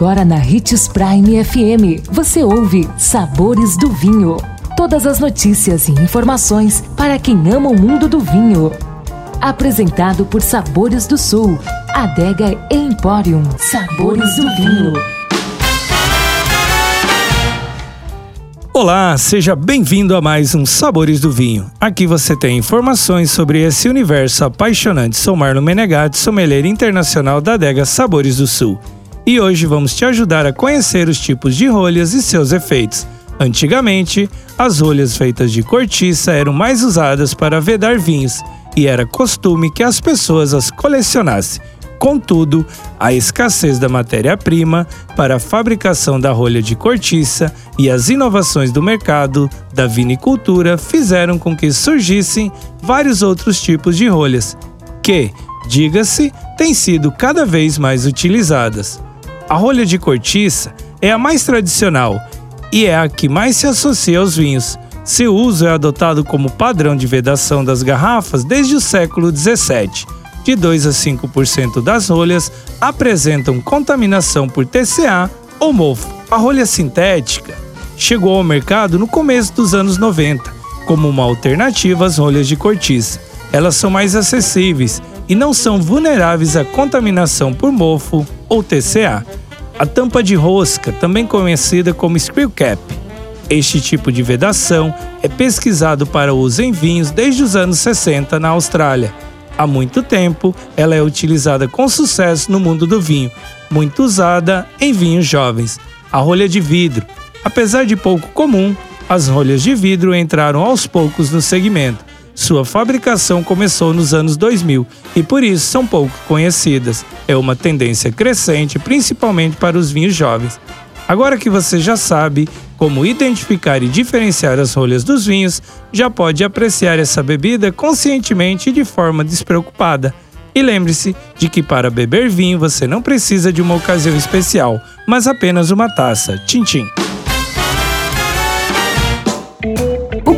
Agora na Ritz Prime FM, você ouve Sabores do Vinho. Todas as notícias e informações para quem ama o mundo do vinho. Apresentado por Sabores do Sul, Adega Emporium. Sabores do Vinho. Olá, seja bem-vindo a mais um Sabores do Vinho. Aqui você tem informações sobre esse universo apaixonante. Sou Marlon Menegatti, sommelier internacional da adega Sabores do Sul. E hoje vamos te ajudar a conhecer os tipos de rolhas e seus efeitos. Antigamente, as rolhas feitas de cortiça eram mais usadas para vedar vinhos e era costume que as pessoas as colecionassem. Contudo, a escassez da matéria-prima para a fabricação da rolha de cortiça e as inovações do mercado da vinicultura fizeram com que surgissem vários outros tipos de rolhas, que, diga-se, têm sido cada vez mais utilizadas. A rolha de cortiça é a mais tradicional e é a que mais se associa aos vinhos. Seu uso é adotado como padrão de vedação das garrafas desde o século 17 de 2 a 5% das rolhas apresentam contaminação por TCA ou mofo. A rolha sintética chegou ao mercado no começo dos anos 90 como uma alternativa às rolhas de cortiça. Elas são mais acessíveis e não são vulneráveis à contaminação por mofo ou TCA. A tampa de rosca, também conhecida como screw cap. Este tipo de vedação é pesquisado para uso em vinhos desde os anos 60 na Austrália há muito tempo, ela é utilizada com sucesso no mundo do vinho, muito usada em vinhos jovens. A rolha de vidro. Apesar de pouco comum, as rolhas de vidro entraram aos poucos no segmento. Sua fabricação começou nos anos 2000 e por isso são pouco conhecidas. É uma tendência crescente, principalmente para os vinhos jovens. Agora que você já sabe como identificar e diferenciar as rolhas dos vinhos, já pode apreciar essa bebida conscientemente e de forma despreocupada. E lembre-se de que para beber vinho você não precisa de uma ocasião especial, mas apenas uma taça. Tchim, tchim.